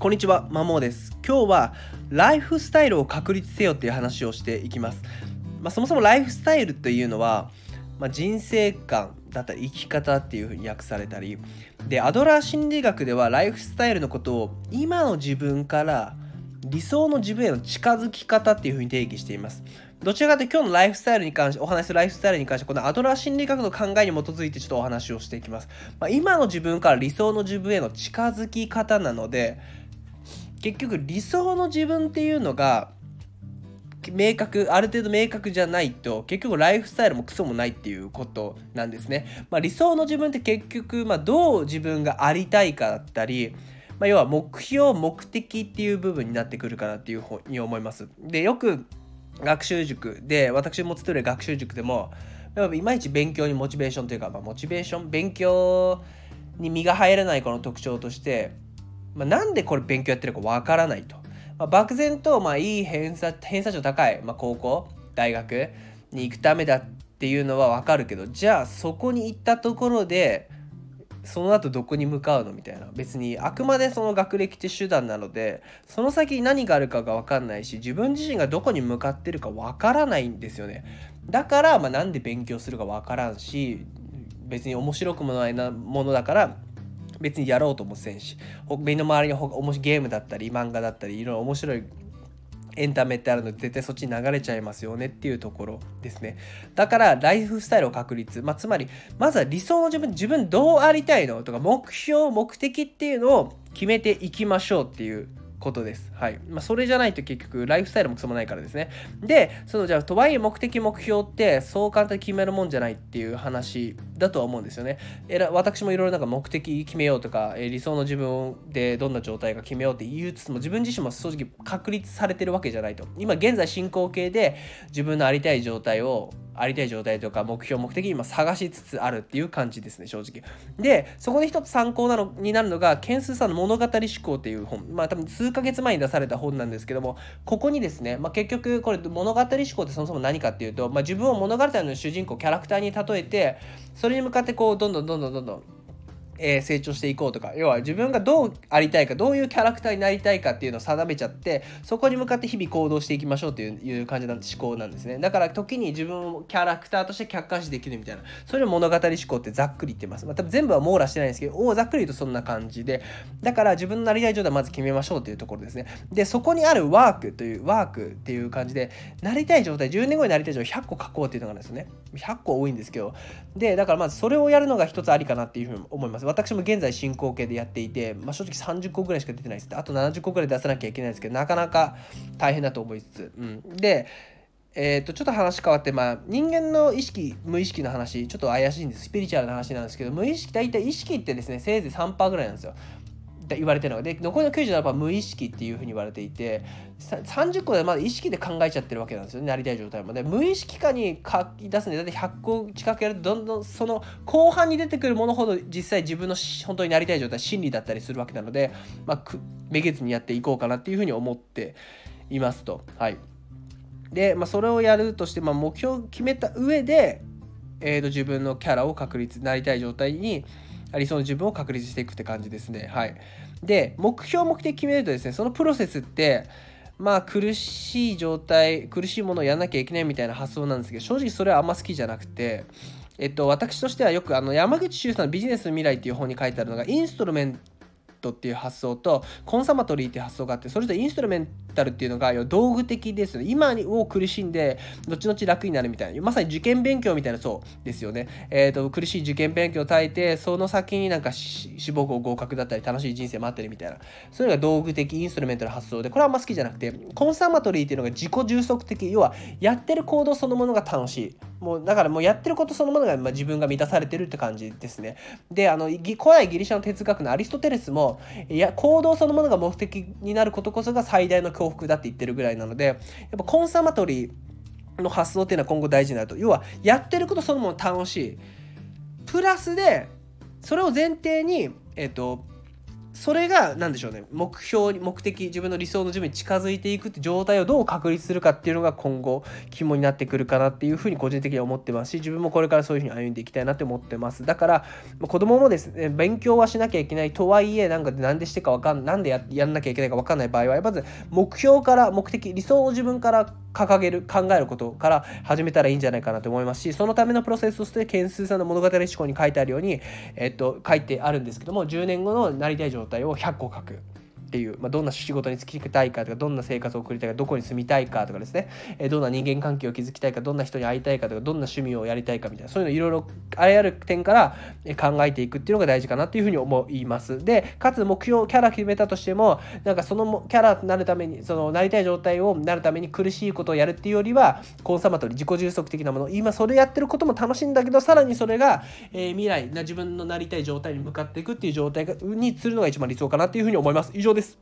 こんにちは、まもです。今日はライフスタイルを確立せよっていう話をしていきます。まあ、そもそもライフスタイルというのは、まあ、人生観だったり生き方っていうふうに訳されたり、で、アドラー心理学ではライフスタイルのことを今の自分から理想の自分への近づき方っていうふうに定義しています。どちらかというと今日のライフスタイルに関してお話するライフスタイルに関してこのアドラー心理学の考えに基づいてちょっとお話をしていきます、まあ、今の自分から理想の自分への近づき方なので結局理想の自分っていうのが明確ある程度明確じゃないと結局ライフスタイルもクソもないっていうことなんですね、まあ、理想の自分って結局、まあ、どう自分がありたいかだったりまあ、要は目標目的っていう部分になってくるかなっていうふうに思います。でよく学習塾で私も勤める学習塾でもいまいち勉強にモチベーションというか、まあ、モチベーション勉強に身が入らない子の特徴として、まあ、なんでこれ勉強やってるかわからないと、まあ、漠然とまあいい偏差偏差値の高い、まあ、高校大学に行くためだっていうのはわかるけどじゃあそこに行ったところでその後どこに向かうのみたいな。別にあくまでその学歴って手段なのでその先に何があるかが分かんないし自分自身がどこに向かってるか分からないんですよね。だから、まあ、なんで勉強するか分からんし別に面白くもないなものだから別にやろうともせんし身の回りにゲームだったり漫画だったりいろいろ面白いエンタメってあるので絶対そっちに流れちゃいますよねっていうところですねだからライフスタイルを確立、まあ、つまりまずは理想の自分自分どうありたいの？とか目標目的っていうのを決めていきましょうっていうことです。はい。まあ、それじゃないと結局、ライフスタイルもクソもないからですね。で、その、じゃあ、とはいえ目的、目標って、そう簡単に決めるもんじゃないっていう話だとは思うんですよね。えら私もいろいろなんか目的決めようとか、え理想の自分でどんな状態か決めようって言いつつも、自分自身も正直確立されてるわけじゃないと。今、現在進行形で、自分のありたい状態を、ありたい状態とか目標目的今探しつつあるっていう感じですね正直でそこで一つ参考なのになるのがケンスーさんの物語思考っていう本まあ多分数ヶ月前に出された本なんですけどもここにですね、まあ、結局これ物語思考ってそもそも何かっていうと、まあ、自分を物語の主人公キャラクターに例えてそれに向かってこうどんどんどんどんどんどんえー、成長していこうとか。要は自分がどうありたいかどういうキャラクターになりたいかっていうのを定めちゃってそこに向かって日々行動していきましょうっていう感じの思考なんですね。だから時に自分をキャラクターとして客観視できるみたいな。それを物語思考ってざっくり言ってます、まあ、多分全部は網羅してないんですけどおざっくり言うとそんな感じで。だから自分のなりたい状態をまず決めましょうっていうところですね。でそこにあるワークというワークっていう感じでなりたい状態10年後になりたい状態100個書こうっていうのがあるんですよね。100個多いんですけど。でだからまずそれをやるのが一つありかなっていうふうに思います。私も現在進行形でやっていて、まあ、正直30個ぐらいしか出てないです。あと70個ぐらい出さなきゃいけないんですけどなかなか大変だと思いつつ、うん、でえー、とちょっと話変わって、まあ、人間の意識無意識の話ちょっと怪しいんです。スピリチュアルな話なんですけど無意識大体意識ってですねせいぜい3%ぐらいなんですよ。言われてるので残りの97%無意識っていうふうに言われていて30個でまだ意識で考えちゃってるわけなんですよね。なりたい状態まで無意識化に書き出すんでだって100個近くやるとどんどんその後半に出てくるものほど実際自分の本当になりたい状態心理だったりするわけなので、まあ、めげずにやっていこうかなっていうふうに思っていますと。はい。で、まあ、それをやるとして、まあ、目標を決めた上で、えー、と自分のキャラを確立なりたい状態に理想の自分を確立していくって感じですね。はい。で、目標、目的決めるとですね、そのプロセスって、まあ苦しい状態、苦しいものをやんなきゃいけないみたいな発想なんですけど、正直それはあんま好きじゃなくて、えっと、私としてはよくあの山口周さんのビジネスの未来っていう本に書いてあるのが、インストルメントっていう発想とコンサマトリーっていう発想があってそれとインストルメンタルっていうのが道具的ですよね。今を苦しんで後々楽になるみたいな。まさに受験勉強みたいなそうですよね、えーと、苦しい受験勉強を耐えてその先になんか志望校合格だったり楽しい人生待ってるみたいな。そういうのが道具的インストルメンタル発想でこれはあんま好きじゃなくてコンサマトリーっていうのが自己充足的要はやってる行動そのものが楽しい。もうだからもうやってることそのものが、ま、自分が満たされてるって感じですね。であの古代ギリシャの哲学のアリストテレスもいや行動そのものが目的になることこそが最大の幸福だって言ってるぐらいなのでやっぱコンサマトリーの発想っていうのは今後大事になると。要はやってることそのもの楽しい。プラスでそれを前提にえっ、とそれが何でしょうね目標に目的自分の理想の自分に近づいていくって状態をどう確立するかっていうのが今後肝になってくるかなっていうふうに個人的には思ってます。し自分もこれからそういうふうに歩んでいきたいなって思ってますだから子供もですね勉強はしなきゃいけないとはいえなんかなんでしてかわかんなんでややんなきゃいけないか分かんない場合はまず目標から目的理想を自分から掲げる考えることから始めたらいいんじゃないかなと思いますしそのためのプロセスとして件数さんの物語思考に書いてあるように、えっと、書いてあるんですけども10年後のなりたい状態を100個書く。っていう、まあ、どんな仕事に就きたいかとかどんな生活を送りたいかどこに住みたいかとかですね、えどんな人間関係を築きたいかどんな人に会いたいかとかどんな趣味をやりたいかみたいなそういうのいろいろあらゆる点から考えていくっていうのが大事かなっていうふうに思います。でかつ目標キャラ決めたとしてもなんかそのキャラになるためにそのなりたい状態をなるために苦しいことをやるっていうよりはコンサバトリ自己充足的なもの今それやってることも楽しいんだけどさらにそれが、えー、未来な自分のなりたい状態に向かっていくっていう状態にするのが一番理想かなっていうふうに思います。以上です